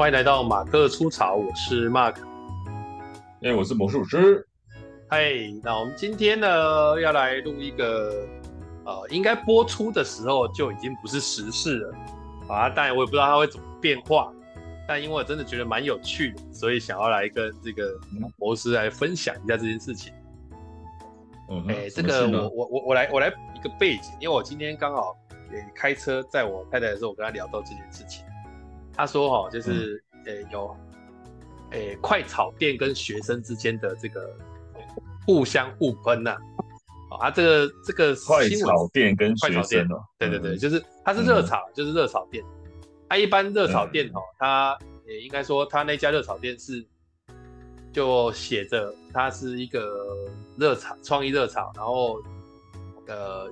欢迎来到马克出草，我是 Mark，哎，我是魔术师。嗨，那我们今天呢要来录一个，呃，应该播出的时候就已经不是时事了啊，当然我也不知道它会怎么变化，但因为我真的觉得蛮有趣的，所以想要来跟这个魔师来分享一下这件事情。嗯，哎，这个我我我我来我来一个背景，因为我今天刚好也开车载我太太的时候，我跟她聊到这件事情。他说：“哈，就是呃、嗯欸，有，诶、欸，快炒店跟学生之间的这个互相互喷呐、啊。啊，这个这个快炒店跟学生哦，对对对，就是它是热炒，嗯、就是热炒店。它、啊、一般热炒店哦，它也应该说，它那家热炒店是就写着它是一个热炒创意热炒，然后呃，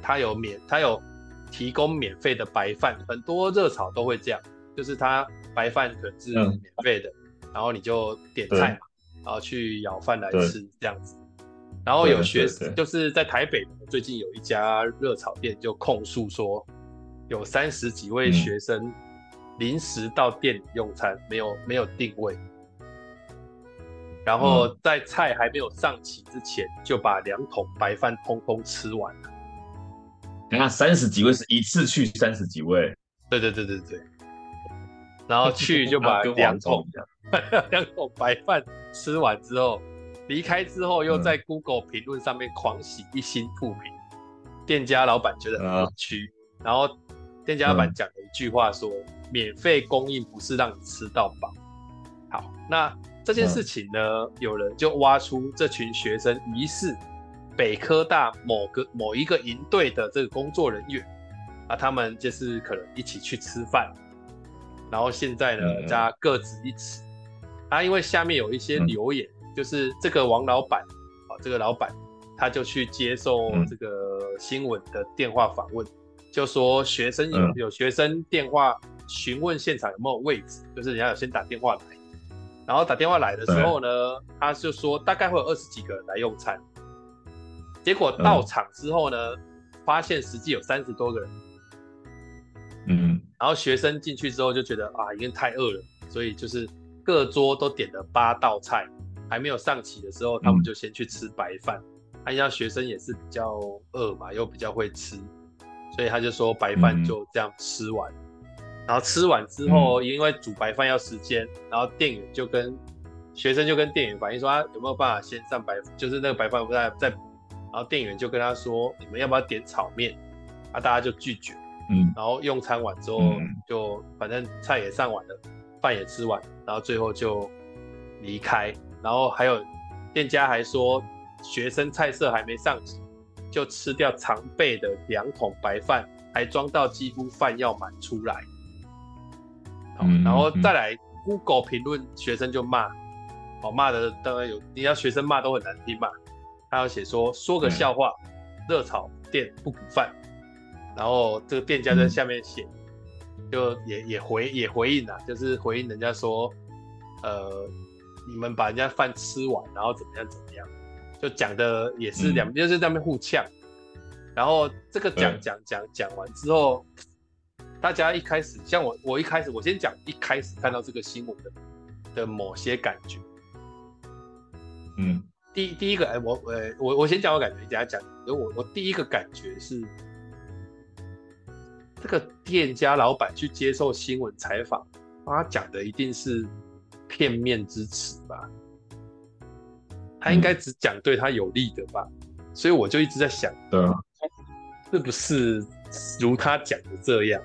它有免，它有提供免费的白饭，很多热炒都会这样。”就是他白饭可能是免费的，嗯，然后你就点菜嘛，然后去舀饭来吃这样子。然后有学生就是在台北最近有一家热炒店就控诉说，有三十几位学生临时到店里用餐，没有没有定位，然后在菜还没有上齐之前就把两桶白饭通通吃完了。你看三十几位是一次去三十几位？对对对对对。然后去就把 两桶 两桶白饭吃完之后，离开之后又在 Google 评论上面狂洗一星负评，店家老板觉得很委屈，然后店家老板讲了一句话说：“免费供应不是让你吃到饱。”好，那这件事情呢，有人就挖出这群学生疑似北科大某个某一个营队的这个工作人员啊，他们就是可能一起去吃饭。然后现在呢，大家各执一词。啊，因为下面有一些留言，嗯、就是这个王老板啊，这个老板他就去接受这个新闻的电话访问，嗯、就说学生有有学生电话询问现场有没有位置，就是人家有先打电话来，然后打电话来的时候呢，他就说大概会有二十几个人来用餐，结果到场之后呢，发现实际有三十多个人。嗯，然后学生进去之后就觉得啊，已经太饿了，所以就是各桌都点了八道菜，还没有上齐的时候，他们就先去吃白饭。他像学生也是比较饿嘛，又比较会吃，所以他就说白饭就这样吃完。然后吃完之后，因为煮白饭要时间，然后店员就跟学生就跟店员反映说，啊有没有办法先上白，就是那个白饭不在在，然后店员就跟他说，你们要不要点炒面？啊，大家就拒绝。嗯，然后用餐完之后，就反正菜也上完了，饭也吃完，然后最后就离开。然后还有店家还说，学生菜色还没上齐，就吃掉常备的两桶白饭，还装到几乎饭要满出来。嗯，然后再来 Google 评论，学生就骂，哦，骂的当然有，你要学生骂都很难听嘛。他要写说，说个笑话，热炒店不补饭。然后这个店家在下面写，嗯、就也也回也回应了，就是回应人家说，呃，你们把人家饭吃完，然后怎么样怎么样，就讲的也是两边、嗯、就是在那边互呛。然后这个讲讲讲讲完之后，大家一开始像我我一开始我先讲一开始看到这个新闻的的某些感觉，嗯，第第一个哎我呃我我先讲我感觉，等下讲，因为我我第一个感觉是。这个店家老板去接受新闻采访，他讲的一定是片面之词吧？他应该只讲对他有利的吧？嗯、所以我就一直在想，对啊，是不是如他讲的这样？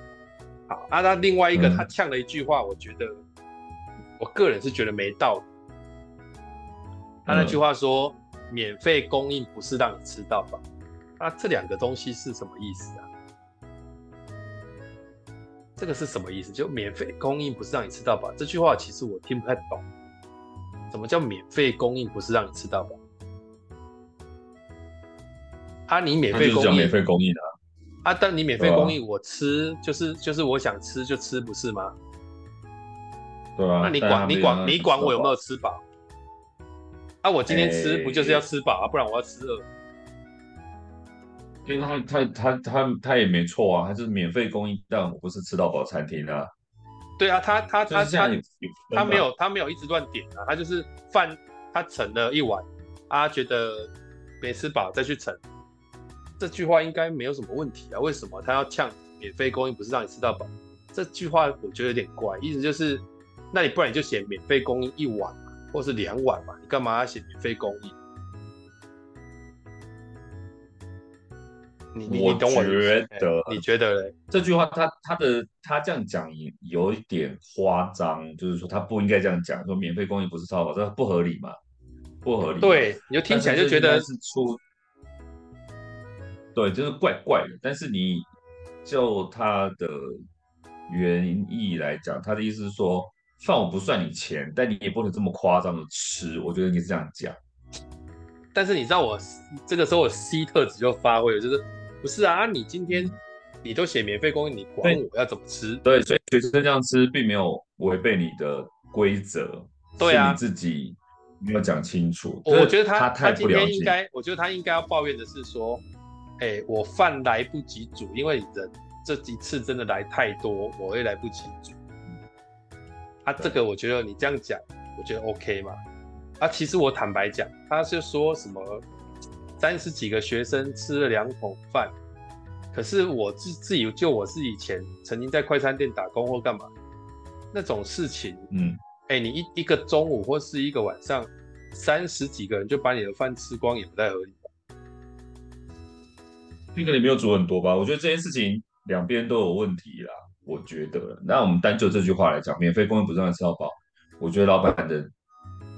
好啊，那另外一个他呛了一句话，我觉得、嗯、我个人是觉得没道理。他那句话说：“嗯、免费供应不是让你吃到饱。”那这两个东西是什么意思啊？这个是什么意思？就免费供应不是让你吃到饱？这句话其实我听不太懂。什么叫免费供应不是让你吃到饱？啊，你免费供应，免费供应啊！啊，但你免费供应，我吃就是就是我想吃就吃，不是吗？对啊。那你管你管你管我有没有吃饱？啊，我今天吃不就是要吃饱啊？不然我要吃饿。因为他他他他他也没错啊，他就是免费供应，但我不是吃到饱餐厅啊。对啊，他他他他他没有他没有一直乱点啊，他就是饭他盛了一碗，啊觉得没吃饱再去盛，这句话应该没有什么问题啊？为什么他要呛免费供应不是让你吃到饱？这句话我觉得有点怪，意思就是，那你不然你就写免费供应一碗嘛，或是两碗嘛，你干嘛要写免费供应？你懂我觉得？你觉得嘞？这句话他他的他这样讲有一点夸张，就是说他不应该这样讲，说免费供应不是超好，这不合理嘛？不合理。对，你就听起来就觉得是出，对，就是怪怪的。但是你就他的原意来讲，他的意思是说，算我不算你钱，但你也不能这么夸张的吃。我觉得你是这样讲。但是你知道我这个时候我 C 特质就发挥了，就是。不是啊，你今天你都写免费供应，你管我要怎么吃？对，所以学生这样吃并没有违背你的规则，对你自己没有讲清楚。我觉得他他，他今天应该，我觉得他应该要抱怨的是说，哎、欸，我饭来不及煮，因为人这几次真的来太多，我会来不及煮。啊，这个我觉得你这样讲，我觉得 OK 嘛。啊，其实我坦白讲，他是说什么？三十几个学生吃了两桶饭，可是我自自己就我是以前曾经在快餐店打工或干嘛那种事情，嗯，哎、欸，你一一个中午或是一个晚上，三十几个人就把你的饭吃光也不太合理吧？那个你没有煮很多吧？我觉得这件事情两边都有问题啦。我觉得，那我们单就这句话来讲，免费供应不让人吃到饱，我觉得老板的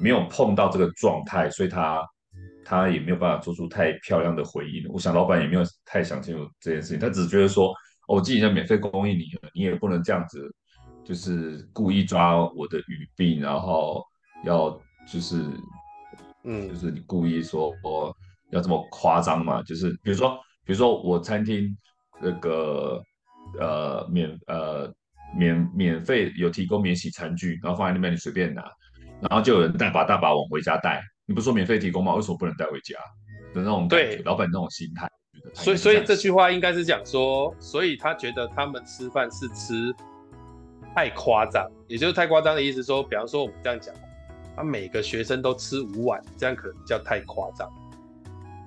没有碰到这个状态，所以他。他也没有办法做出太漂亮的回应，我想老板也没有太想清楚这件事情，他只是觉得说，哦，我既然免费供应你了，你也不能这样子，就是故意抓我的语病，然后要就是，嗯，就是你故意说我要这么夸张嘛，就是比如说，比如说我餐厅那个呃免呃免免费有提供免洗餐具，然后放在那边你随便拿，然后就有人大把大把往回家带。你不是说免费提供吗？为什么不能带回家的那种？对，老板那种心态。所以，所以这句话应该是讲说，所以他觉得他们吃饭是吃太夸张，也就是太夸张的意思说。比方说我们这样讲，他每个学生都吃五碗，这样可能叫太夸张，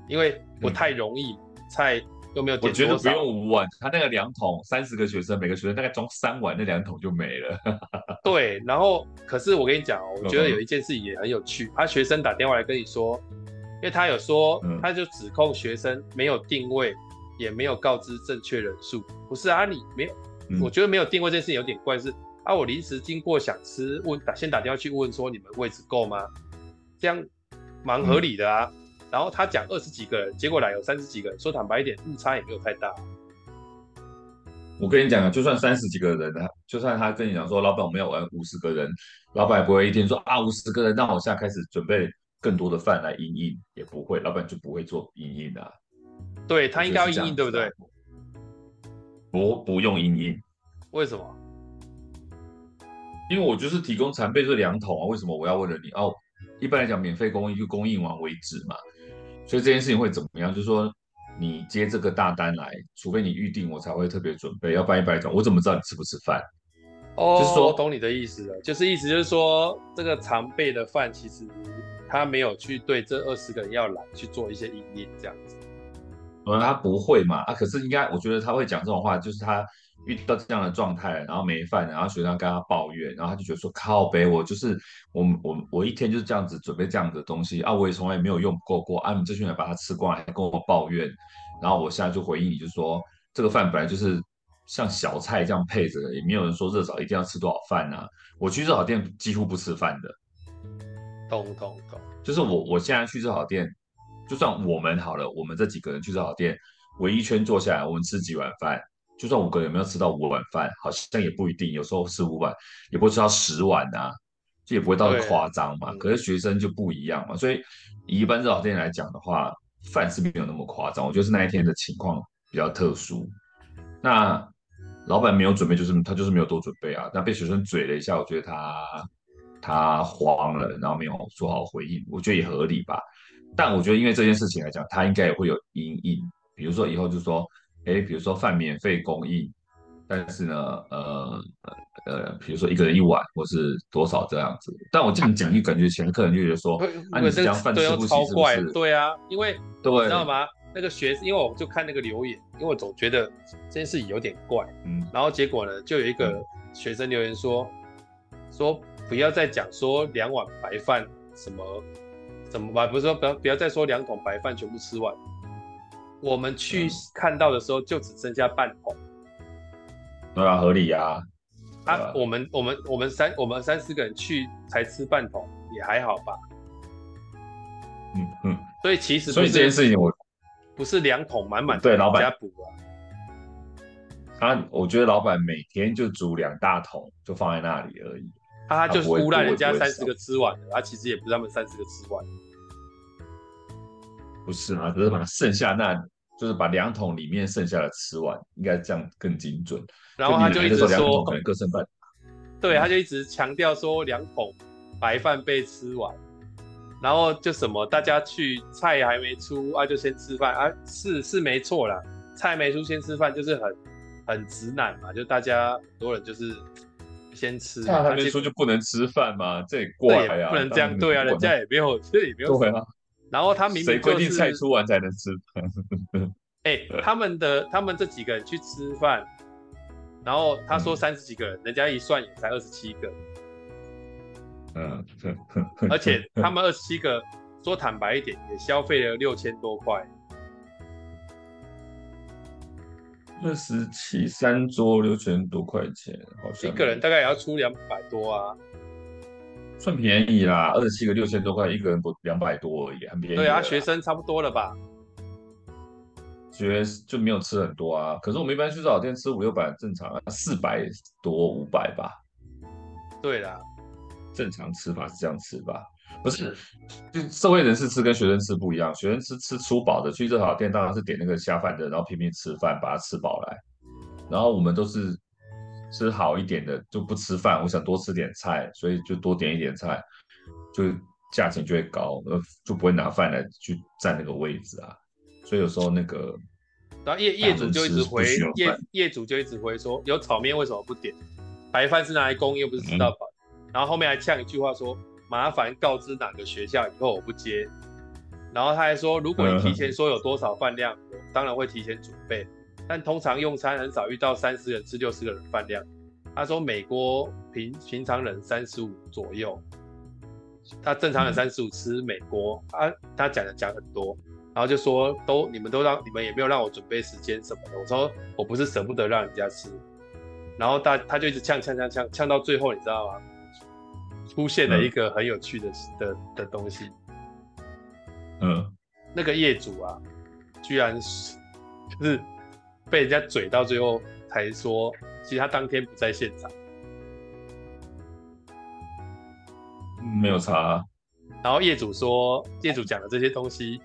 因为不太容易、嗯、菜。有没有？我觉得不用五碗，他那个两桶，三十个学生，每个学生大概装三碗，那两桶就没了。对，然后可是我跟你讲，我觉得有一件事也很有趣。他学生打电话来跟你说，因为他有说，他就指控学生没有定位，也没有告知正确人数。不是啊，你没有，我觉得没有定位这件事情有点怪，是啊，我临时经过想吃，问打先打电话去问说你们位置够吗？这样蛮合理的啊。然后他讲二十几个人，结果来有三十几个人。说坦白一点，误差也没有太大。我跟你讲啊，就算三十几个人，就算他跟你讲说，老板我们要玩五十个人，老板也不会一天说啊五十个人，那我现在开始准备更多的饭来因应，也不会，老板就不会做因应的。对，他应该要因应，对不对？不，不用因应。为什么？因为我就是提供残备这两桶啊，为什么我要为了你哦？一般来讲，免费供应就供应完为止嘛。所以这件事情会怎么样？就是说，你接这个大单来，除非你预定，我才会特别准备。要不然一般来讲，我怎么知道你吃不吃饭？哦，就是说，我懂你的意思了。就是意思就是说，这个常备的饭，其实他没有去对这二十个人要来去做一些因应这样子。嗯，他不会嘛？啊，可是应该，我觉得他会讲这种话，就是他。遇到这样的状态，然后没饭，然后学生跟他抱怨，然后他就觉得说靠北，我就是我我我一天就是这样子准备这样的东西啊，我也从来没有用过过啊，你这群人把它吃光了，还跟我抱怨，然后我现在就回应你，就说这个饭本来就是像小菜这样配着的，也没有人说热炒一定要吃多少饭啊，我去热炒店几乎不吃饭的，懂懂懂，就是我我现在去热炒店，就算我们好了，我们这几个人去热炒店围一圈坐下来，我们吃几碗饭。就算五个人有没有吃到五碗饭，好像也不一定。有时候吃五碗，也不会吃到十碗啊，这也不会到夸张嘛。可是学生就不一样嘛，所以以一般热炒店来讲的话，饭是没有那么夸张。我觉得是那一天的情况比较特殊。那老板没有准备，就是他就是没有多准备啊。那被学生嘴了一下，我觉得他他慌了，然后没有做好回应，我觉得也合理吧。但我觉得因为这件事情来讲，他应该也会有阴影，比如说以后就说。哎，比如说饭免费供应，但是呢，呃呃，比如说一个人一碗，或是多少这样子。但我这样讲，就感觉前客人就觉得说，啊，你这样饭吃不起是不是？对啊，因为对，你知道吗？那个学，因为我就看那个留言，因为我总觉得这件事情有点怪，嗯，然后结果呢，就有一个学生留言说，嗯、说不要再讲说两碗白饭什么什么吧，不是说不要不要再说两桶白饭全部吃完，我们去看到的时候就只剩下半桶，对啊，合理啊，啊，我们我们我们三我们三四个人去才吃半桶也还好吧，嗯嗯，所以其实所以这件事情我。不是两桶满满，对，老板家补啊。他，我觉得老板每天就煮两大桶，就放在那里而已。他就是唬烂人家三十个吃完的，他其实也不是他们三十个吃完。不是啊，只是把剩下那，就是把两桶里面剩下的吃完，应该这样更精准。然后他就一直说，可能各剩半。对，他就一直强调说两桶白饭被吃完。然后就什么，大家去菜还没出啊，就先吃饭啊，是是没错啦，菜没出先吃饭就是很很直男嘛，就大家很多人就是先吃，菜还没出就不能吃饭吗？这也怪呀，不能这样，对啊，人家也没有，这也没有，对啊。然后他明明谁规定菜出完才能吃饭？哎，他们的他们这几个人去吃饭，然后他说三十几个人，人家一算也才二十七个。嗯，而且他们二十七个，说坦白一点，也消费了六千多块。二十七三桌六千多块钱，好像一个人大概也要出两百多啊，算便宜啦。二十七个六千多块，一个人不两百多而已，很便宜。对啊，学生差不多了吧？学就没有吃很多啊。可是我们一般去早店吃五六百正常啊，四百多五百吧。对啦。正常吃法是这样吃吧？不是，就社会人士吃跟学生吃不一样。学生吃吃粗饱的，去热炒店当然是点那个下饭的，然后拼命吃饭，把它吃饱来。然后我们都是吃好一点的，就不吃饭。我想多吃点菜，所以就多点一点菜，就价钱就会高，呃，就不会拿饭来去占那个位置啊。所以有时候那个，然后业业主就一直回业业主就一直回说，有炒面为什么不点？白饭是拿来供，又不是吃到饱。嗯然后后面还呛一句话说：“麻烦告知哪个学校，以后我不接。”然后他还说：“如果你提前说有多少饭量，我当然会提前准备。但通常用餐很少遇到三十人吃六十个人饭量。”他说：“美国平平常人三十五左右，他正常人三十五吃美国啊，他讲的讲很多，然后就说都你们都让你们也没有让我准备时间什么的。我说我不是舍不得让人家吃，然后他他就一直呛呛呛呛呛到最后，你知道吗？”出现了一个很有趣的、嗯、的的东西，嗯，那个业主啊，居然是就是被人家嘴到最后才说，其实他当天不在现场，没有查、啊。然后业主说，业主讲的这些东西，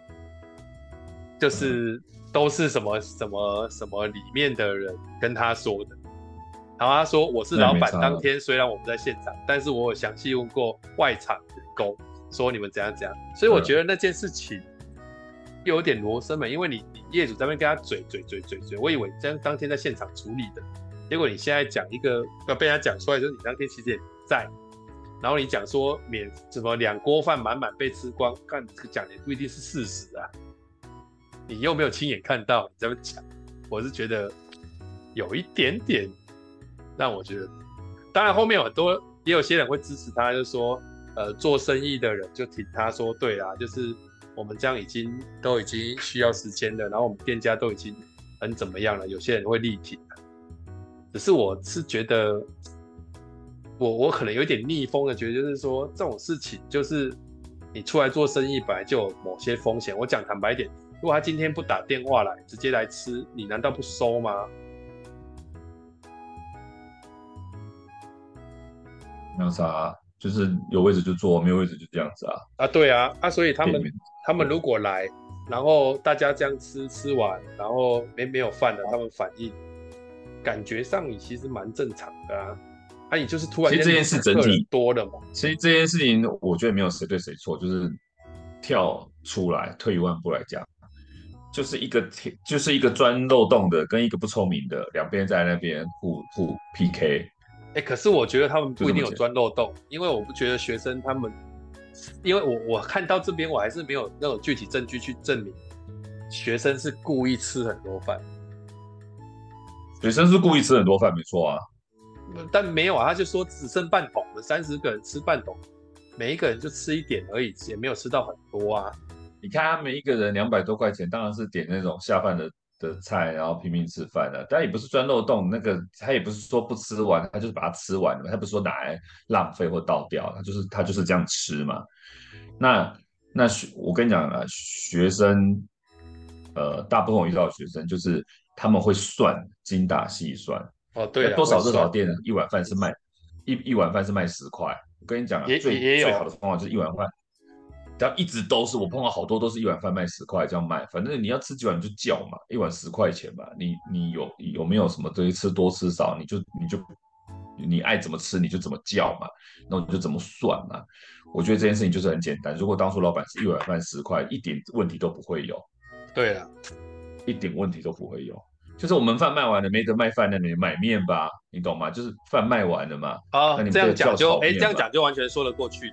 就是都是什么什么什么里面的人跟他说的。然后他说：“我是老板，当天虽然我不在现场，但是我有详细问过外场员工，说你们怎样怎样。所以我觉得那件事情又又有点罗生门，因为你你业主在那边跟他嘴嘴嘴嘴嘴，我以为你这样当天在现场处理的，结果你现在讲一个要被人家讲出来，就是你当天其实也在，然后你讲说免什么两锅饭满满被吃光，看这个讲的不一定是事实啊，你又没有亲眼看到，你这么讲，我是觉得有一点点。”让我觉得，当然后面有很多，也有些人会支持他，就说，呃，做生意的人就挺他说，对啦，就是我们这样已经都已经需要时间了，然后我们店家都已经很怎么样了，有些人会力挺。只是我是觉得，我我可能有点逆风的觉得，就是说这种事情，就是你出来做生意本来就有某些风险。我讲坦白一点，如果他今天不打电话来，直接来吃，你难道不收吗？没有啥，就是有位置就坐，没有位置就这样子啊。啊，对啊，啊，所以他们他们如果来，然后大家这样吃吃完，然后没没有饭了，他们反应感觉上你其实蛮正常的啊。啊，你就是突然，其实这件事整体多了嘛。其实这件事情，我觉得没有谁对谁错，就是跳出来退一万步来讲，就是一个就是一个钻漏洞的跟一个不聪明的两边在那边互互 PK。哎、欸，可是我觉得他们不一定有钻漏洞，因为我不觉得学生他们，因为我我看到这边我还是没有那种具体证据去证明学生是故意吃很多饭。学生是故意吃很多饭，没错啊。但没有啊，他就说只剩半桶了，三十个人吃半桶，每一个人就吃一点而已，也没有吃到很多啊。你看他每一个人两百多块钱，当然是点那种下饭的的菜，然后拼命吃饭的。但也不是钻漏洞，那个他也不是说不吃完，他就是把它吃完了，他不是说拿来浪费或倒掉，他就是他就是这样吃嘛。那那学我跟你讲啊，学生，呃，大部分我遇到的学生就是他们会算，精打细算。哦，对，多少多少店一碗饭是卖一一碗饭是卖十块。我跟你讲啊，最最好的方法就是一碗饭，只要一直都是我碰到好多都是一碗饭卖十块这样卖，反正你要吃几碗你就叫嘛，一碗十块钱嘛，你你有有没有什么东西吃多吃少，你就你就你爱怎么吃你就怎么叫嘛，那我就怎么算嘛。我觉得这件事情就是很简单，如果当初老板是一碗饭十块，一点问题都不会有。对啊，一点问题都不会有。就是我们饭卖完了，没得卖饭，那你买面吧，你懂吗？就是饭卖完了嘛。啊，这样讲就哎，这样讲就完全说得过去。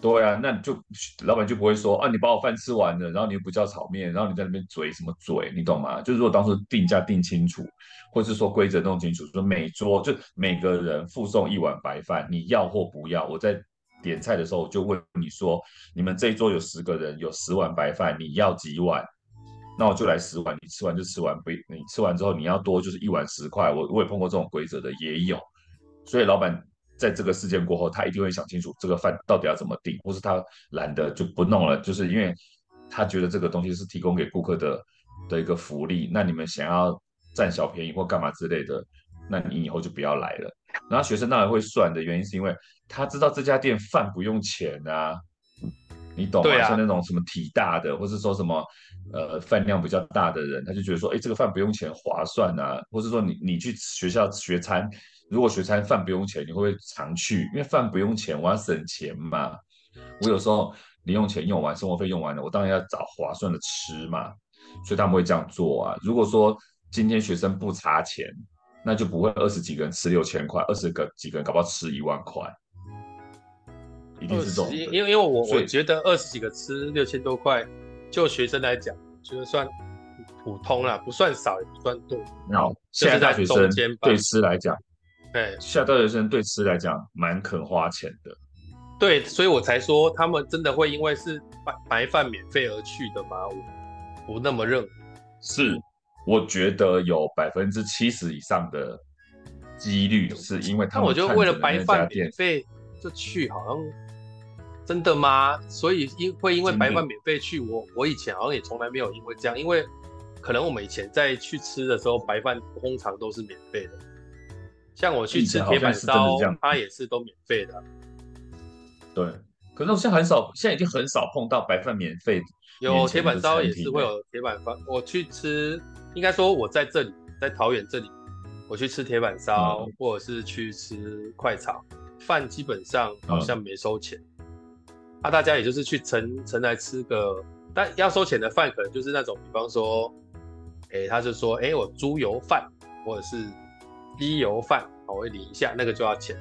对啊，那就老板就不会说啊，你把我饭吃完了，然后你又不叫炒面，然后你在那边嘴什么嘴，你懂吗？就是如果当初定价定清楚，或是说规则弄清楚，说每桌就每个人附送一碗白饭，你要或不要？我在点菜的时候我就问你说，你们这一桌有十个人，有十碗白饭，你要几碗？那我就来十碗，你吃完就吃完，不，你吃完之后你要多就是一碗十块。我我也碰过这种规则的，也有。所以老板在这个事件过后，他一定会想清楚这个饭到底要怎么定，或是他懒得就不弄了，就是因为他觉得这个东西是提供给顾客的的一个福利。那你们想要占小便宜或干嘛之类的，那你以后就不要来了。然后学生当然会算的原因是因为他知道这家店饭不用钱啊。你懂吗？像那种什么体大的，或是说什么呃饭量比较大的人，他就觉得说，哎，这个饭不用钱，划算啊。或是说你你去学校学餐，如果学餐饭不用钱，你会不会常去？因为饭不用钱，我要省钱嘛。我有时候零用钱用完，生活费用完了，我当然要找划算的吃嘛。所以他们会这样做啊。如果说今天学生不差钱，那就不会二十几个人吃六千块，二十个几个人搞不好吃一万块。一定是这种，因为因为我我觉得二十几个吃六千多块，就学生来讲，觉得算普通啦，不算少也不算多。然后现在大学生对吃来讲，对现在大学生对吃来讲蛮肯花钱的。对，所以我才说他们真的会因为是白白饭免费而去的吗？我不那么认为。是，我觉得有百分之七十以上的几率是因为他们。那我就为了白饭免费就去，好像。真的吗？所以因会因为白饭免费去，我我以前好像也从来没有因为这样，因为可能我们以前在去吃的时候，白饭通常都是免费的。像我去吃铁板烧，它也是都免费的。对，可是我现在很少，现在已经很少碰到白饭免费。有铁板烧也是会有铁板饭，我去吃，应该说我在这里，在桃园这里，我去吃铁板烧，嗯、或者是去吃快炒，饭基本上好像没收钱。嗯那、啊、大家也就是去盛盛来吃个，但要收钱的饭可能就是那种，比方说，哎、欸，他就说，哎、欸，我猪油饭或者是鸡油饭，我会领一下，那个就要钱。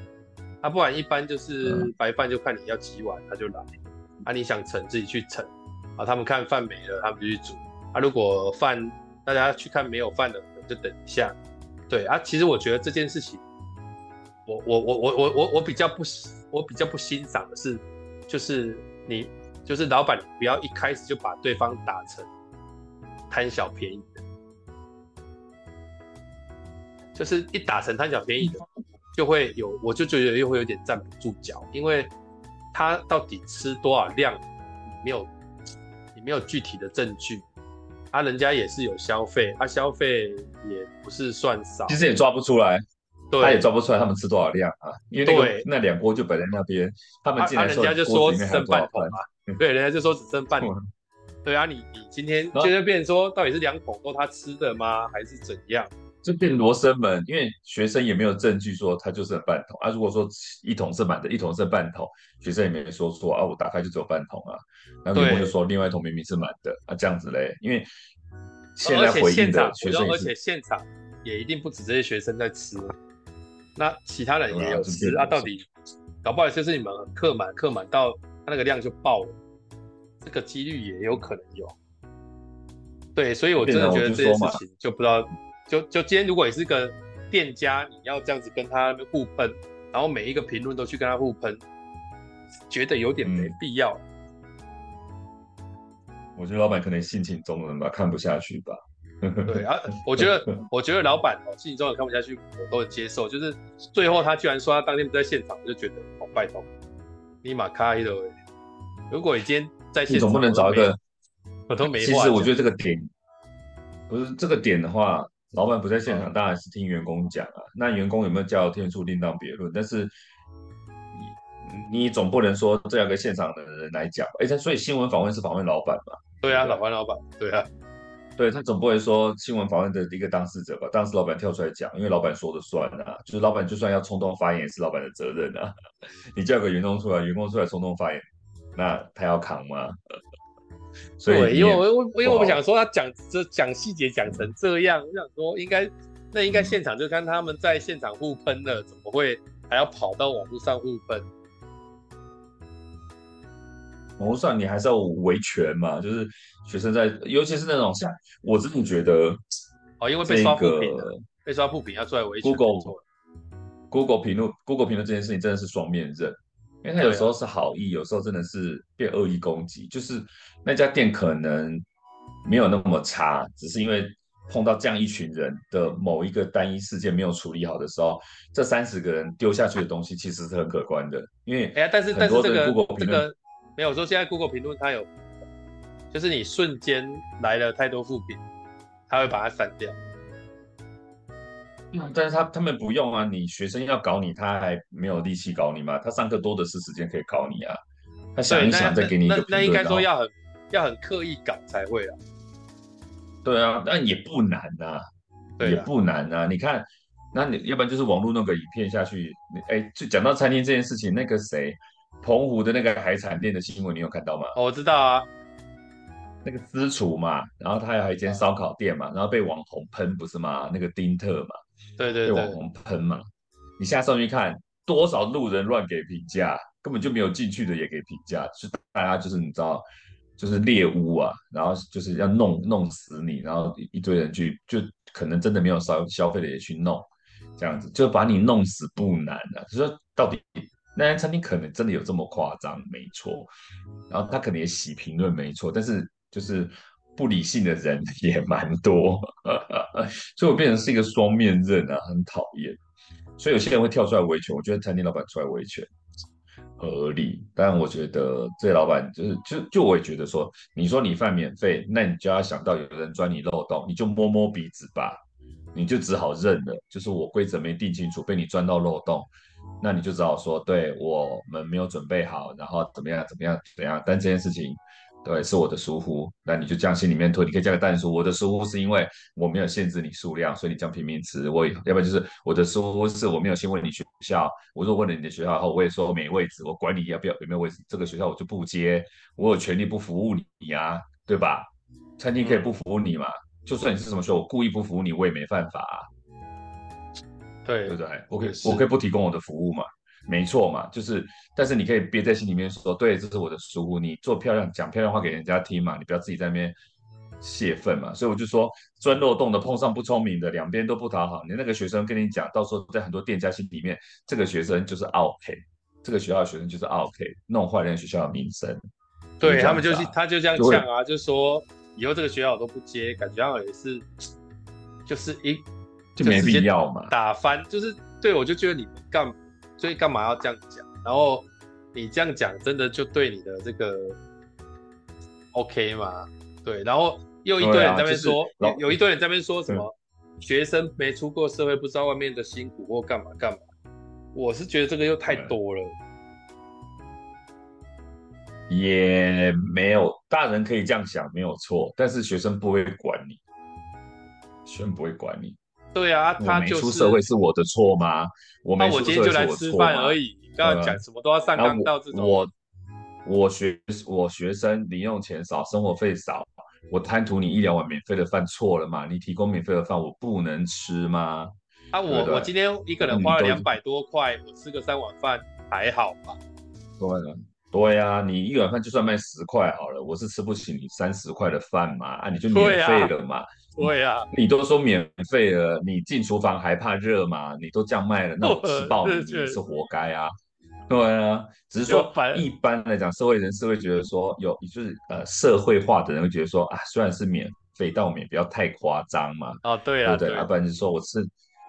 啊，不然一般就是白饭，就看你要几碗，他就来。啊，你想盛自己去盛。啊，他们看饭没了，他们就去煮。啊，如果饭大家去看没有饭的，就等一下。对啊，其实我觉得这件事情，我我我我我我我比较不我比较不欣赏的是。就是你，就是老板，不要一开始就把对方打成贪小便宜的，就是一打成贪小便宜的，就会有，我就觉得又会有点站不住脚，因为他到底吃多少量，没有，你没有具体的证据，啊人家也是有消费，他消费也不是算少，其实也抓不出来。对他也抓不出来他们吃多少量啊，因为那个那两锅就摆在那边，他们进来时候锅里面还有多少饭？对，人家就说只剩半桶。对啊，你你今天就是变成说到底是两桶都他吃的吗，还是怎样？这变罗生门，因为学生也没有证据说他就是半桶啊。如果说一桶是满的，一桶是半桶，学生也没说错啊。我打开就只有半桶啊，然后员工就说另外一桶明明是满的啊，这样子嘞。因为现在回应的学生，而且现场也一定不止这些学生在吃，那其他人也有吃啊，啊。到底搞不好就是你们客满客满到他那个量就爆了，这个几率也有可能有。对，所以我真的觉得这件事情就不知道。就就今天，如果你是个店家，你要这样子跟他互喷，然后每一个评论都去跟他互喷，觉得有点没必要。嗯、我觉得老板可能性情中人吧，看不下去吧。对啊，我觉得我觉得老板哦，性情中人看不下去，我都能接受。就是最后他居然说他当天不在现场，我就觉得好拜托，立马开了。如果你今天在现场，你总不能找一个我都没话。其实我觉得这个点不是这个点的话。老板不在现场，当然是听员工讲啊。那员工有没有加油添醋，另当别论。但是你你总不能说这样跟现场的人来讲，哎，他所以新闻访问是访问老板嘛？对啊，老板老板，对啊，对他总不会说新闻访问的一个当事者吧？当时老板跳出来讲，因为老板说了算啊，就是老板就算要冲动发言，也是老板的责任啊。你叫个员工出来，员工出来冲动发言，那他要扛吗？所以对，因为我我因为我想说他讲这讲细节讲成这样，我想说应该那应该现场就看他们在现场互喷了，怎么会还要跑到网络上互喷？网络上你还是要维权嘛，就是学生在，尤其是那种像我真的觉得哦，因为被刷负评了，被刷不平要出来维权。Google Google 评论 Google 评论这件事情真的是双面刃。因为他有时候是好意，有时候真的是被恶意攻击。就是那家店可能没有那么差，只是因为碰到这样一群人的某一个单一事件没有处理好的时候，这三十个人丢下去的东西其实是很可观的。因为哎呀，但是但是这个这个没有说现在 Google 评论它有，就是你瞬间来了太多负评，它会把它删掉。但是他他们不用啊，你学生要搞你，他还没有力气搞你嘛？他上课多的是时间可以搞你啊。他想一想再给你一个，那，那，那应该说要很要很刻意搞才会啊。对啊，但也不难呐啊，也不难啊。你看，那你要不然就是网络弄个影片下去，哎，就讲到餐厅这件事情，那个谁，澎湖的那个海产店的新闻，你有看到吗？哦，我知道啊。那个私厨嘛，然后他还有一间烧烤店嘛，然后被网红喷不是吗？那个丁特嘛。对对对，网红喷嘛，你现在上去看多少路人乱给评价，根本就没有进去的也给评价，就大家就是你知道，就是猎巫啊，然后就是要弄弄死你，然后一堆人去，就可能真的没有消消费的也去弄，这样子就把你弄死不难啊。就说到底那家餐厅可能真的有这么夸张，没错，然后他可能也洗评论没错，但是就是。不理性的人 也蛮多，所以我变成是一个双面刃啊，很讨厌。所以有些人会跳出来维权，我觉得餐厅老板出来维权合理。但我觉得这老板就是，就就我也觉得说，你说你饭免费，那你就要想到有人钻你漏洞，你就摸摸鼻子吧，你就只好认了。就是我规则没定清楚，被你钻到漏洞，那你就只好说，对我们没有准备好，然后怎么样怎么样怎么样。但这件事情。对，是我的疏忽，那你就这样心里面推，你可以加个但说。我的疏忽是因为我没有限制你数量，所以你这样拼命吃。我要不然就是我的疏忽是我没有先问你学校，我如果问了你的学校后，我也说没位置，我管你要不要有没有位置，这个学校我就不接，我有权利不服务你啊，对吧？餐厅可以不服务你嘛？就算你是什么学校，我故意不服务你，我也没犯法啊。对，对不对？我可以，我可以不提供我的服务嘛？没错嘛，就是，但是你可以憋在心里面说，对，这是我的疏忽，你做漂亮，讲漂亮话给人家听嘛，你不要自己在那边泄愤嘛。所以我就说，钻漏洞的碰上不聪明的，两边都不讨好。你那个学生跟你讲，到时候在很多店家心里面，这个学生就是 OK，这个学校的学生就是 OK，弄坏人学校的名声。对他们就是，他就这样讲啊，就说以后这个学校我都不接，感觉好像也是，就是一就没必要嘛，打翻就是，对我就觉得你干。所以干嘛要这样讲？然后你这样讲，真的就对你的这个 OK 吗？对，然后又一堆人在那边说，啊就是、有一堆人在那边说什么学生没出过社会，不知道外面的辛苦或干嘛干嘛。我是觉得这个又太多了，也没有大人可以这样想，没有错，但是学生不会管你，学生不会管你。对啊，他就是出社会是我的错吗？我没出社会是我错吗？那我今天就来吃饭而已，你刚刚讲什么都要上纲到这种。我我学我学生零用钱少，生活费少，我贪图你一两碗免费的饭错了吗？你提供免费的饭，我不能吃吗？啊，我我今天一个人花了两百多块，我吃个三碗饭还好吧？对啊，对啊，你一碗饭就算卖十块好了，我是吃不起你三十块的饭嘛，啊，你就免费了嘛。对呀、啊，你都说免费了，你进厨房还怕热吗？你都这样卖了，那我 吃爆你也是活该啊！对啊，只是说一般来讲，社会人士会觉得说有，就是呃社会化的人会觉得说啊，虽然是免费，但我们也不要太夸张嘛。哦，对啊，对对，要不然就说我吃，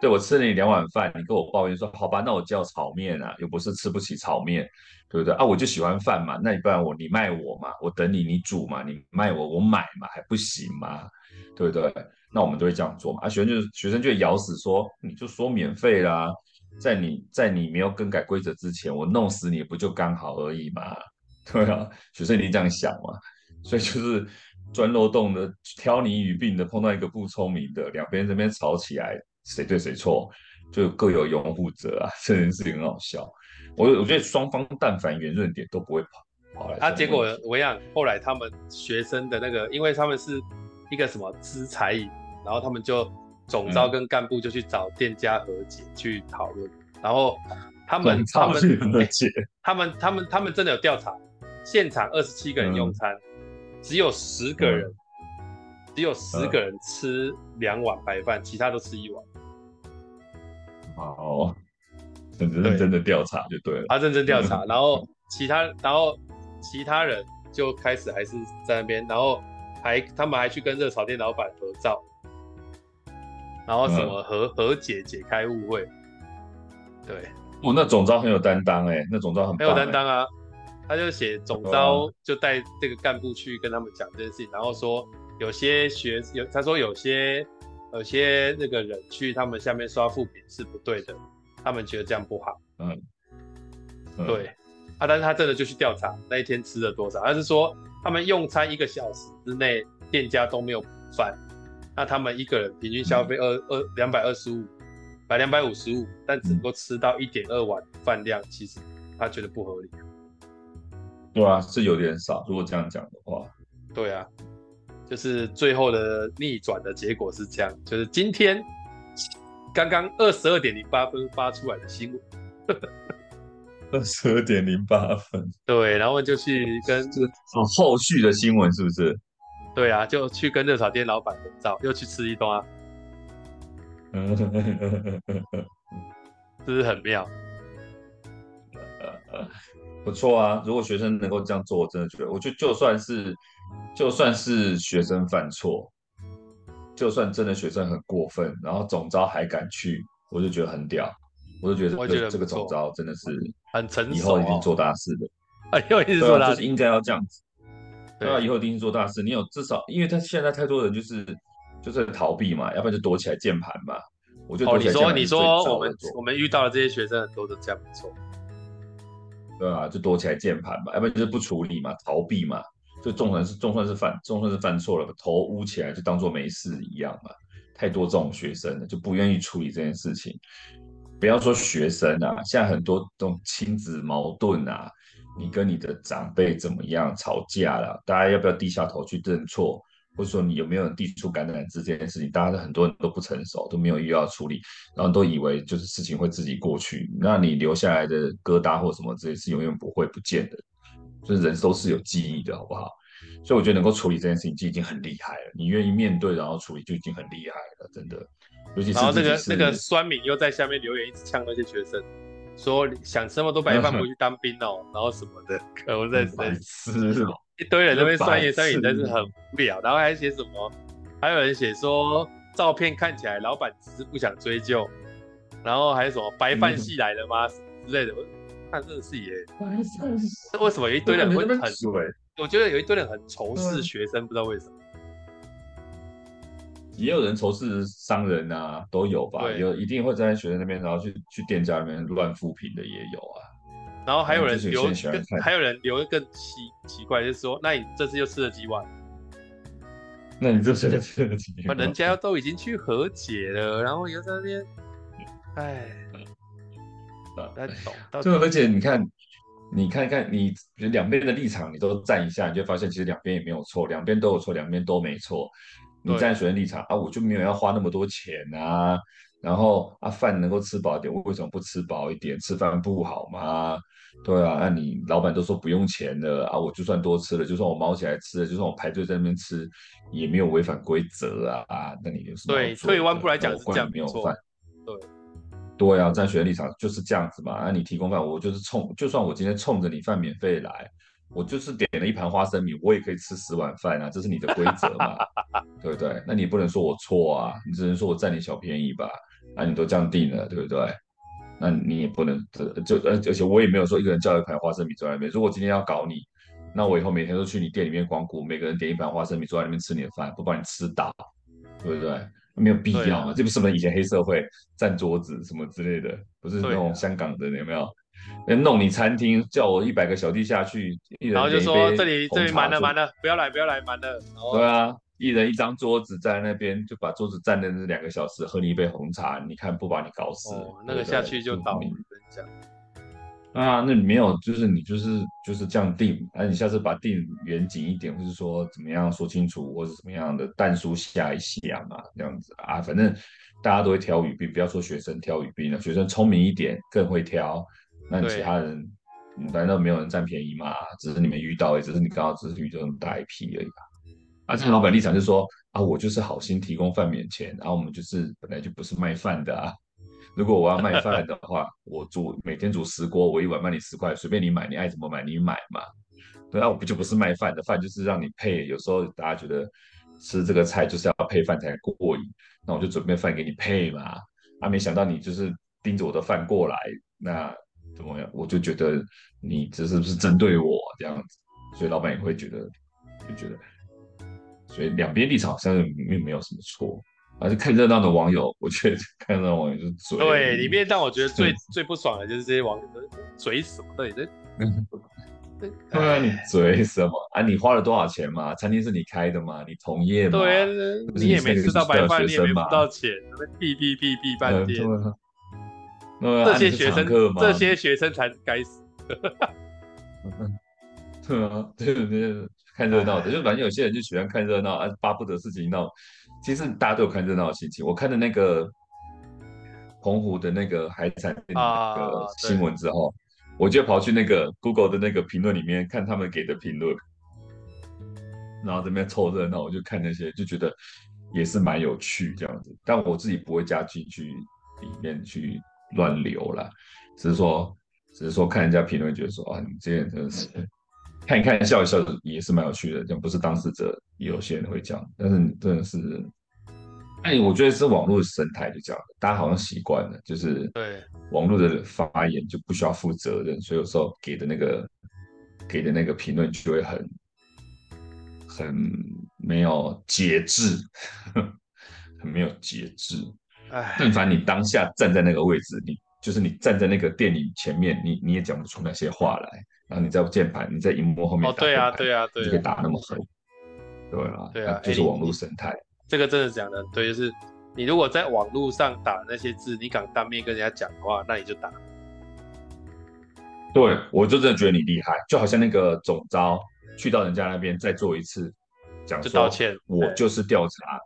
对我吃了你两碗饭，你跟我抱怨说好吧，那我叫炒面啊，又不是吃不起炒面，对不对啊？我就喜欢饭嘛，那你不然我你卖我嘛，我等你你煮嘛，你卖我我买嘛，还不行吗？对不对？那我们都会这样做嘛。啊，学生就是学生就会咬死说，你就说免费啦，在你在你没有更改规则之前，我弄死你不就刚好而已嘛？对啊，学生一定这样想嘛。所以就是钻漏洞的、挑你语病的，碰到一个不聪明的，两边这边吵起来，谁对谁错，就各有拥护者啊。这件事情很好笑。我我觉得双方但凡圆润点都不会跑跑来。啊，结果我想后来他们学生的那个，因为他们是。一个什么资财营，然后他们就总招跟干部就去找店家和解去讨论，然后他们他们他们他们他们真的有调查，现场二十七个人用餐，嗯、只有十个人，嗯、只有十个人吃两碗白饭，嗯、其他都吃一碗。好，很认真的调查就对了。他认真调查，然后其他然后其他人就开始还是在那边，然后。还，他们还去跟热炒店老板合照，然后什么和、嗯、和解解开误会，对，哦，那总招很有担当哎，那总招很、欸、很有担当啊，他就写总招就带这个干部去跟他们讲这件事情，然后说有些学有他说有些有些那个人去他们下面刷负评是不对的，他们觉得这样不好，嗯，嗯对，啊，但是他真的就去调查那一天吃了多少，他是说。他们用餐一个小时之内，店家都没有补饭，那他们一个人平均消费二二两百二十五，百两百五十五，但只能够吃到一点二碗饭量，其实他觉得不合理。对啊，是有点少。如果这样讲的话，对啊，就是最后的逆转的结果是这样，就是今天刚刚二十二点零八分发出来的新闻。二十二点零八分，对，然后就去跟哦后续的新闻是不是？对啊，就去跟热炒店老板合照，又去吃一顿啊，嗯，是不是很妙？不错啊，如果学生能够这样做，我真的觉得，我觉得就算是就算是学生犯错，就算真的学生很过分，然后总招还敢去，我就觉得很屌。我就觉得，觉得这个总招真的是很成熟，以后一定做大事的。哎，以后一定做大事，就是应该要这样子。对啊，以后一定是做大事。你有至少，因为他现在太多人就是就是逃避嘛，要不然就躲起来键盘嘛。我就哦，你说你说我们我们遇到的这些学生很多都这样没错。对啊，就躲起来键盘嘛，要不然就是不处理嘛，逃避嘛。就总算是总算是犯总算是犯错了，头捂起来就当做没事一样嘛。太多这种学生了，就不愿意处理这件事情。不要说学生啊，现在很多这种亲子矛盾啊，你跟你的长辈怎么样吵架了？大家要不要低下头去认错？或者说你有没有人递出橄榄枝这件事情，大家都很多人都不成熟，都没有又要处理，然后都以为就是事情会自己过去，那你留下来的疙瘩或什么这些是永远不会不见的。就是人都是有记忆的，好不好？所以我觉得能够处理这件事情就已经很厉害了。你愿意面对然后处理就已经很厉害了，真的。尤其是然后那个那个酸敏又在下面留言，一直呛那些学生，说想吃那么多白饭不去当兵哦，然后什么的，可能在在吃，一堆人在那边酸言酸语，但是很无聊。然后还写什么？还有人写说照片看起来老板只是不想追究，然后还有什么白饭系来了吗？之类的。我看这个是也，为什么有一堆人会很？我觉得有一堆人很仇视学生，不知道为什么。也有人仇视商人啊，都有吧？有一定会站在学生那边，然后去去店家里面乱负评的也有啊。然后还有人留，还有人留一个奇奇怪，就是说，那你这次又吃了几碗？那你就觉得这个情人家都已经去和解了，然后又在那边，哎，那懂。就而且你看，你看看你两边的立场，你都站一下，你就发现其实两边也没有错，两边都有错，两边都没错。你站在学生立场啊，我就没有要花那么多钱啊，然后啊饭能够吃饱一点，我为什么不吃饱一点？吃饭不好吗？对啊，那你老板都说不用钱的啊，我就算多吃了，就算我猫起来吃了，就算我排队在那边吃，也没有违反规则啊啊，那你有什么？对，退一万步来讲是这样，没有饭。对，对啊，站学立场就是这样子嘛，那你提供饭，我就是冲，就算我今天冲着你饭免费来。我就是点了一盘花生米，我也可以吃十碗饭啊，这是你的规则嘛，对不对？那你不能说我错啊，你只能说我占你小便宜吧？那、你都这样定了，对不对？那你也不能就而而且我也没有说一个人叫一盘花生米坐在那边。如果今天要搞你，那我以后每天都去你店里面光顾，每个人点一盘花生米坐在那边吃你的饭，不把你吃倒，对不对？没有必要嘛，啊、这不是不是以前黑社会占桌子什么之类的，不是那种香港的有没有？弄你餐厅，叫我一百个小弟下去，一人然后就说这里这里满了满了，不要来不要来满了。对啊，一人一张桌子在那边，就把桌子占了那两个小时，喝你一杯红茶，你看不把你搞死？哦、那个下去就倒。这样啊，那你没有，就是你就是就是这样定，那、啊、你下次把定远景一点，或是说怎么样说清楚，或者怎么样的淡书下一下嘛，这样子啊，反正大家都会挑语病，不要说学生挑语病了，学生聪明一点更会挑。那你其他人难道没有人占便宜吗？只是你们遇到，也只是你刚好只是遇到这么大一批而已吧。啊，这老板立场就是说啊，我就是好心提供饭免钱，然后我们就是本来就不是卖饭的啊。如果我要卖饭的话，我煮每天煮十锅，我一碗卖你十块，随便你买，你爱怎么买你买嘛。对啊，我不就不是卖饭的，饭就是让你配。有时候大家觉得吃这个菜就是要配饭才过瘾，那我就准备饭给你配嘛。啊，没想到你就是盯着我的饭过来，那。怎么样？我就觉得你这是不是针对我这样子？所以老板也会觉得，就觉得，所以两边立场好像并没有什么错。而且看热闹的网友，我觉得 看热闹网友就是嘴。对，里面让我觉得最最不爽的就是这些网友嘴什么的，这。对啊，你嘴什么啊？你花了多少钱嘛？餐厅是你开的嘛？你同业嘛？对，你也没吃到白饭，你也没付到钱，屁屁屁屁半天。这些学生，这些学生才该死。对啊，对对，看热闹的，就反正有些人就喜欢看热闹，啊，巴不得事情闹。其实大家都有看热闹的心情。我看的那个澎湖的那个海产店那个新闻之后，我就跑去那个 Google 的那个评论里面看他们给的评论，然后这边凑热闹，我就看那些，就觉得也是蛮有趣这样子。但我自己不会加进去里面去。乱流了，只是说，只是说看人家评论，觉得说啊，你这些人真的是看一看笑一笑也是蛮有趣的，就不是当事者，有些人会讲，但是真的是，哎，我觉得是网络生态就这样，大家好像习惯了，就是对网络的发言就不需要负责任，所以有时候给的那个给的那个评论就会很很没有节制，很没有节制。哎但凡你当下站在那个位置，你就是你站在那个电影前面，你你也讲不出那些话来。然后你在键盘，你在荧幕后面打，对啊，对啊，对，就可以打那么狠，对啊，对啊，就是网络生态。这个真的讲的对，就是你如果在网络上打那些字，你敢当面跟人家讲的话，那你就打。对，我就真的觉得你厉害，就好像那个总招去到人家那边再做一次讲说，道歉，我就是调查。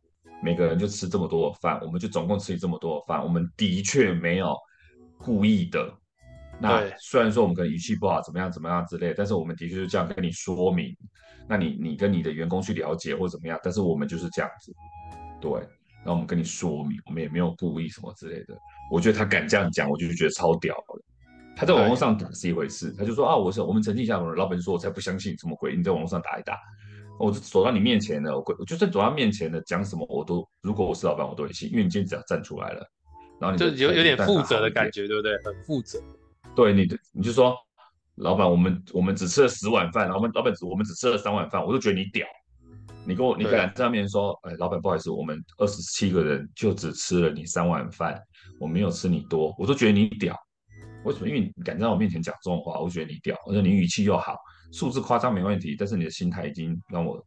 每个人就吃这么多的饭，我们就总共吃这么多的饭，我们的确没有故意的。那虽然说我们可能语气不好，怎么样怎么样之类，但是我们的确就这样跟你说明。那你你跟你的员工去了解或者怎么样，但是我们就是这样子，对。那我们跟你说明，我们也没有故意什么之类的。我觉得他敢这样讲，我就觉得超屌的。他在网络上打是一回事，他就说啊，我是我们澄清一下，我们老板说，我才不相信什么鬼，你在网络上打一打。我走到你面前了，我我就算走到面前的，讲什么我都，如果我是老板，我都会信，因为你今天只要站出来了，然后你就，就有有点负责的感觉，对不对？很负责。对你的，你就说，老板，我们我们只吃了十碗饭，我们老板只我们只吃了三碗饭，我都觉得你屌。你跟我，你敢在上面说，哎，老板不好意思，我们二十七个人就只吃了你三碗饭，我没有吃你多，我都觉得你屌。为什么？因为你敢在我面前讲这种话，我觉得你屌，而且你语气又好。数字夸张没问题，但是你的心态已经让我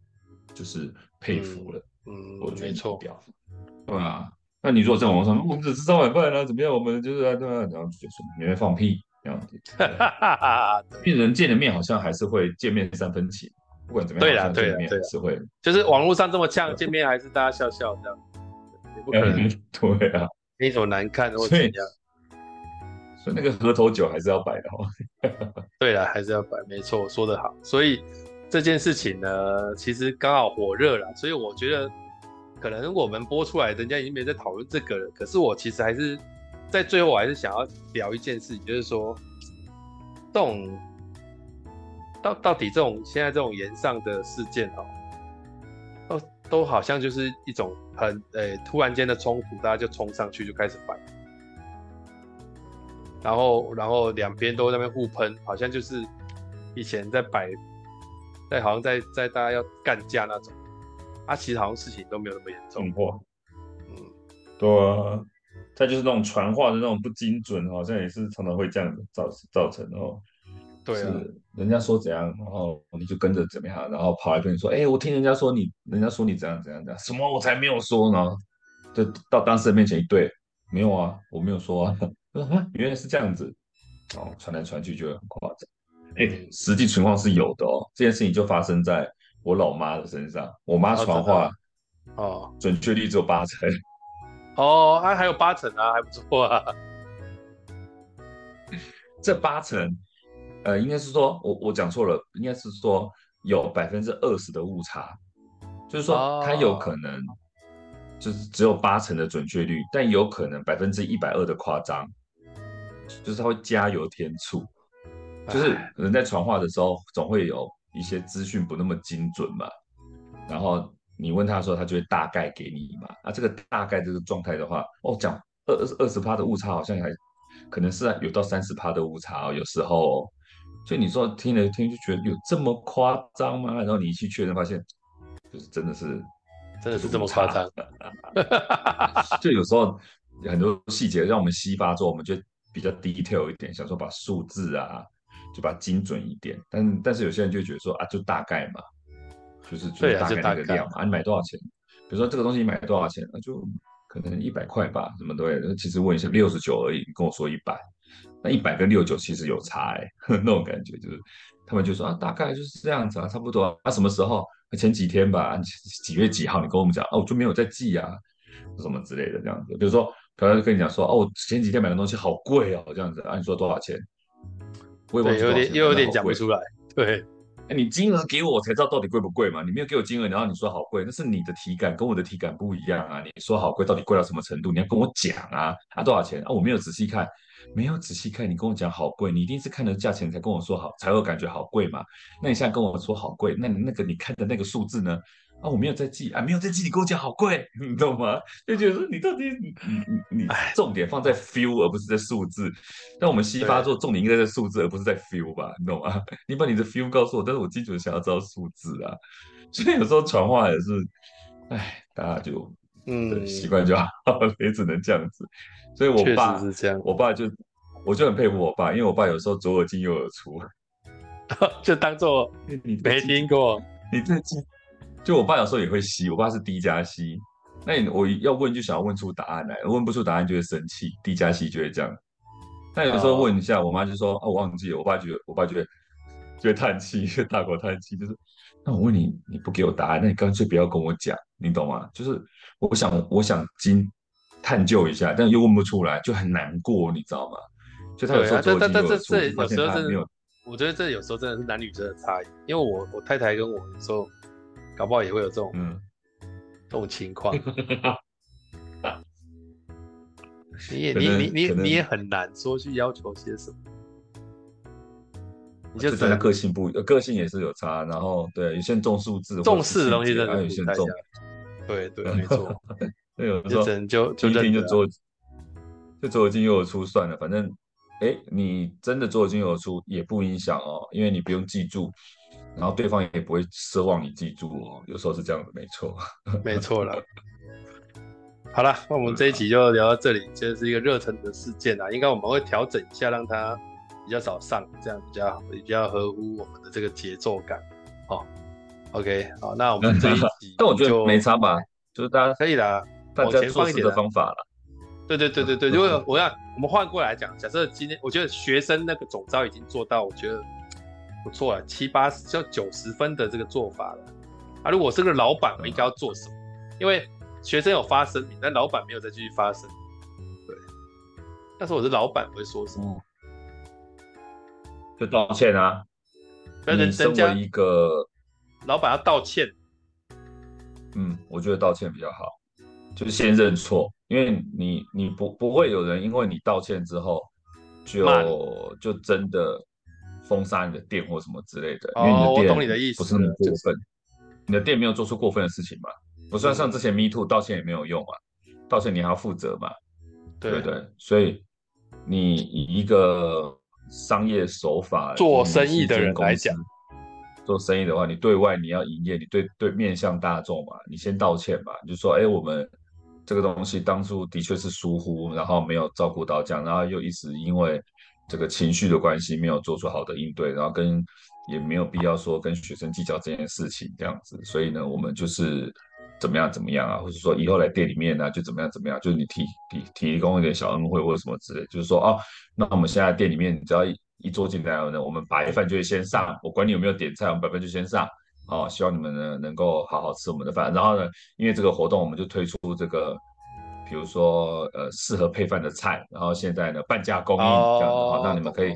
就是佩服了。嗯，我觉得你屌，对啊。那你如果在网上，我们只吃三碗饭啊，怎么样？我们就是啊，对啊，然后就说你会放屁这样子。因为人见了面好像还是会见面三分情，不管怎么样，对啦，对啦，对啦，是会，就是网络上这么呛，见面还是大家笑笑这样，也不可能。对啊，那种难看或怎样。所以那个河头酒还是要摆的哦。对了，还是要摆，没错，说得好。所以这件事情呢，其实刚好火热了，所以我觉得。可能我们播出来，人家已经没在讨论这个了。可是我其实还是在最后，我还是想要聊一件事情，就是说，这种到到底这种现在这种延上的事件哦，都都好像就是一种很诶、欸、突然间的冲突，大家就冲上去就开始反，然后然后两边都在那边互喷，好像就是以前在摆，在好像在在大家要干架那种。啊，其实好像事情都没有那么严重。话，嗯，对啊，再就是那种传话的那种不精准，好像也是常常会这样子造造成哦。对啊，人家说怎样，然后你就跟着怎么样，然后跑来跟你说，哎、欸，我听人家说你，人家说你怎样怎样怎样，什么我才没有说呢？就到当事人面前一对，没有啊，我没有说啊。原来是这样子，哦，传来传去就很夸张。哎、欸，实际情况是有的哦，这件事情就发生在。我老妈的身上，我妈传话，哦，准确率只有八成，哦，还还有八成啊，还不错啊。这八成，呃，应该是说我我讲错了，应该是说有百分之二十的误差，就是说它有可能就是只有八成的准确率，但有可能百分之一百二的夸张，就是它会加油添醋，就是人在传话的时候总会有。一些资讯不那么精准嘛，然后你问他的时候，他就会大概给你嘛。啊，这个大概这个状态的话，哦，讲二二二十趴的误差，好像还可能是有到三十趴的误差哦，有时候。所以你说听了听就觉得有这么夸张吗？然后你一去确认，发现就是真的是真的是这么夸张。就有时候很多细节让我们西发做，我们就比较 detail 一点，想说把数字啊。就把它精准一点，但但是有些人就觉得说啊，就大概嘛，就是就是大概那个量嘛，啊，你买多少钱？比如说这个东西你买多少钱？那就可能一百块吧，什么都会。其实问一下六十九而已，你跟我说一百，那一百跟六十九其实有差哎，欸，那种感觉就是他们就说啊，大概就是这样子啊，差不多啊。啊什么时候？前几天吧，几月几号？你跟我们讲哦，我就没有在寄啊，什么之类的这样子。比如说，可能跟你讲说哦，我前几天买的东西好贵哦，这样子啊，你说多少钱？对，有点又有点讲不出来。对，你金额给我，我才知道到底贵不贵嘛。你没有给我金额，然后你说好贵，那是你的体感跟我的体感不一样啊。你说好贵，到底贵到什么程度？你要跟我讲啊。啊，多少钱啊？我没有仔细看，没有仔细看，你跟我讲好贵，你一定是看了价钱才跟我说好，才会感觉好贵嘛。那你现在跟我说好贵，那你那个你看的那个数字呢？啊，我没有在记啊，没有在记，你跟我讲好贵，你懂吗？就觉得说你到底你你你重点放在 feel 而不是在数字，但我们西发做重点应该在数字而不是在 feel 吧，你懂吗？你把你的 feel 告诉我，但是我精准想要知道数字啊，所以有时候传话也是，哎，大家就嗯习惯就好，也只能这样子。所以我爸是这样，我爸就我就很佩服我爸，因为我爸有时候左耳进右耳出，就当做你没听过，你自己。就我爸有时候也会吸，我爸是低加吸，那我要问就想要问出答案来，问不出答案就会生气低加吸就会这样。那有时候问一下，我妈就说哦，我忘记了，我爸觉得我爸觉得就会叹气，就大口叹气，就是那我问你，你不给我答案，那你干脆不要跟我讲，你懂吗？就是我想我想经探究一下，但又问不出来，就很难过，你知道吗？就他有时候做，但但这这有时候真的，我觉得这有时候真的是男女生的差异，因为我我太太跟我有时候。搞不好也会有这种，嗯，这种情况。你也你你你你也很难说去要求些什么。你就大家个性不，个性也是有差。然后对，有些人重数字，重视的东西真的有些人重。对对，没错。那有时候就就一听就左就左耳进右耳出算了，反正哎，你真的左耳进右耳出也不影响哦，因为你不用记住。然后对方也不会奢望你记住哦，有时候是这样的，没错，没错了。好了，那我们这一集就聊到这里，这是一个热腾的事件啊，应该我们会调整一下，让它比较少上，这样比较比较合乎我们的这个节奏感。哦，OK，好，那我们这一 集，但我觉得没差吧，就是大家可以的，往前放一点的方法了。对对对对对，如果我要我们换过来讲，假设今天我觉得学生那个总招已经做到，我觉得不错了，七八十就九十分的这个做法了。啊，如果是个老板，我应该要做什么？因为学生有发声明，但老板没有再继续发声。对，但是我是老板，我会说什么？就道歉啊！你身为一个老板要道歉。嗯，我觉得道歉比较好，就是先认错，因为你你不不会有人因为你道歉之后就就真的封杀你的店或什么之类的，因为你的店不是那么过分，你的店没有做出过分的事情嘛，不算像之前 Me Too 道歉也没有用啊，道歉你还要负责嘛，对不对？所以你以一个商业手法做生意的人来讲。做生意的话，你对外你要营业，你对对面向大众嘛，你先道歉嘛，你就说，哎，我们这个东西当初的确是疏忽，然后没有照顾到这样，然后又一直因为这个情绪的关系没有做出好的应对，然后跟也没有必要说跟学生计较这件事情这样子，所以呢，我们就是怎么样怎么样啊，或者说以后来店里面呢，就怎么样怎么样，就是你提提提供一点小恩惠或者什么之类，就是说哦，那我们现在店里面你只要一。一桌进来呢，我们白饭就会先上，我管你有没有点菜，我们白饭就先上。哦，希望你们呢能够好好吃我们的饭。然后呢，因为这个活动，我们就推出这个，比如说呃适合配饭的菜，然后现在呢半价供应这样子，好、哦，让你们可以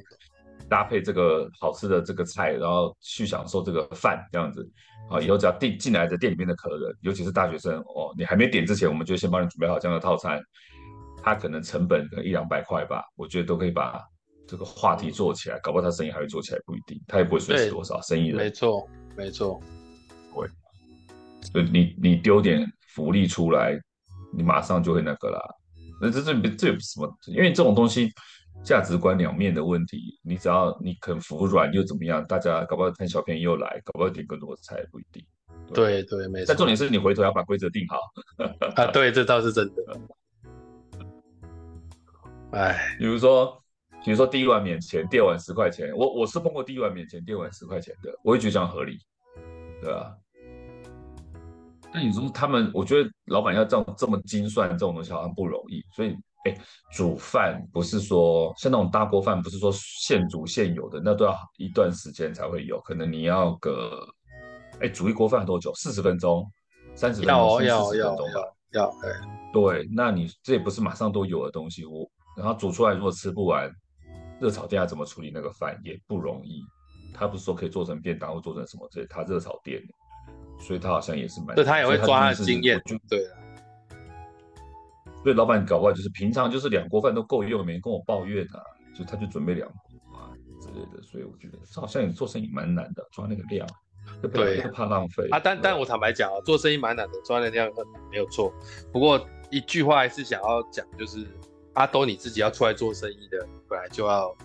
搭配这个好吃的这个菜，然后去享受这个饭这样子。好，以后只要进进来的店里面的客人，尤其是大学生哦，你还没点之前，我们就先帮你准备好这样的套餐，它可能成本可能一两百块吧，我觉得都可以把。这个话题做起来，搞不好他生意还会做起来，不一定，他也不会损失多少生意人。没错，没错，对。所以你你丢点福利出来，你马上就会那个啦。那这这这有什么？因为这种东西价值观两面的问题，你只要你肯服软又怎么样？大家搞不好贪小便宜又来，搞不好点更多的菜不一定。对对，对，没错。但重点是你回头要把规则定好。啊，对，这倒是真的。哎，比如说。比如说第一碗免钱，第二碗十块钱，我我是碰过第一碗免钱，第二碗十块钱的，我会觉得这样合理，对吧？那你说他们，我觉得老板要这样这么精算这种东西好像不容易，所以哎，煮饭不是说像那种大锅饭，不是说现煮现有的，那都要一段时间才会有，可能你要个哎煮一锅饭多久？四十分钟、三十分钟、四十分钟吧？要要哎，对，那你这也不是马上都有的东西，我然后煮出来如果吃不完。热炒店要怎么处理那个饭也不容易，他不是说可以做成便当或做成什么之类，他热炒店，所以他好像也是蛮，对，他也会抓他的经验，就对了。所以老板搞不好就是平常就是两锅饭都够用，没人跟我抱怨啊，就他就准备两锅啊之类的，所以我觉得这好像也做生意蛮难的，抓那个量，对，怕浪费啊。但但我坦白讲啊，做生意蛮难的，抓那个量没有错。不过一句话还是想要讲，就是。阿兜，你自己要出来做生意的，本来就要，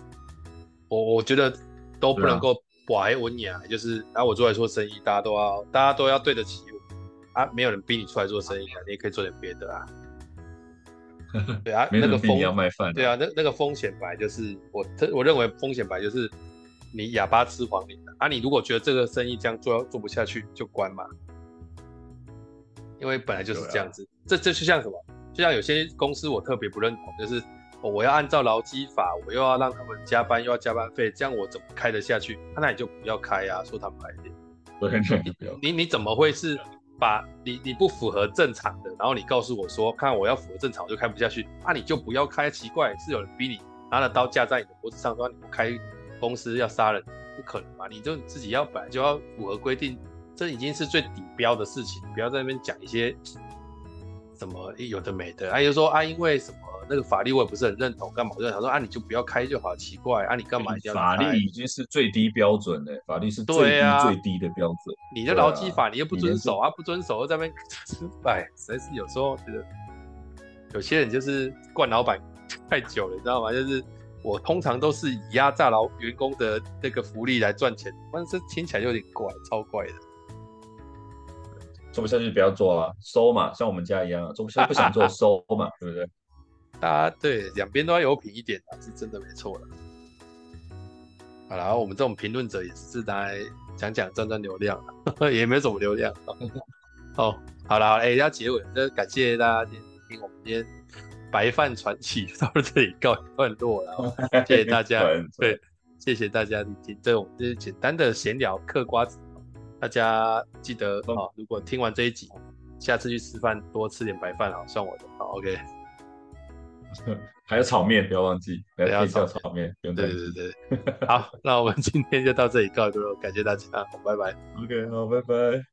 我我觉得都不能够拐稳呀，就是啊，我出来做生意，大家都要，大家都要对得起我。啊，没有人逼你出来做生意啊，你也可以做点别的啊。对啊，那个风要卖饭，对啊，那那个风险本来就是我，我认为风险本来就是你哑巴吃黄连啊，你如果觉得这个生意这样做做不下去，就关嘛，因为本来就是这样子，这这就像什么？就像有些公司我特别不认同，就是我要按照劳基法，我又要让他们加班，又要加班费，这样我怎么开得下去？那你就不要开啊，说坦白一点。对，你你怎么会是把你你不符合正常的，然后你告诉我说，看我要符合正常，我就开不下去，那你就不要开。奇怪，是有人逼你拿了刀架在你的脖子上，说你不开公司要杀人，不可能嘛？你就自己要本来就要符合规定，这已经是最底标的事情，不要在那边讲一些。什么有的没的，啊，又说啊，因为什么那个法律我也不是很认同，干嘛？我就想说啊，你就不要开就好，奇怪啊，你干嘛一定要开？法律已经是最低标准了，法律是最低、啊、最低的标准。你的劳基法你又不遵守啊，不遵守又在那边 失败，实在是有时候觉得有些人就是惯老板 太久了，你知道吗？就是我通常都是以压榨劳员工的那个福利来赚钱，但是听起来就有点怪，超怪的。做不下去不要做啊，收嘛，像我们家一样，做不下去不想做 收嘛，对不对？大家对两边都要有品一点啊，是真的没错了。好了，我们这种评论者也是拿来讲讲赚赚流量，也没什么流量。哦，好了好了，哎、欸，要结尾，那感谢大家今天听我们今天白饭传奇 到这里告一段落了，谢谢大家，对，谢谢大家聆听，这我们这是简单的闲聊嗑瓜子，大家记得啊、哦，如果听完这一集，下次去吃饭多吃点白饭啊，算我的，好，OK。还有炒面，不要忘记，不要炒炒面，对对对对，好，那我们今天就到这里告一段落，感谢大家，拜拜。OK，好，拜拜。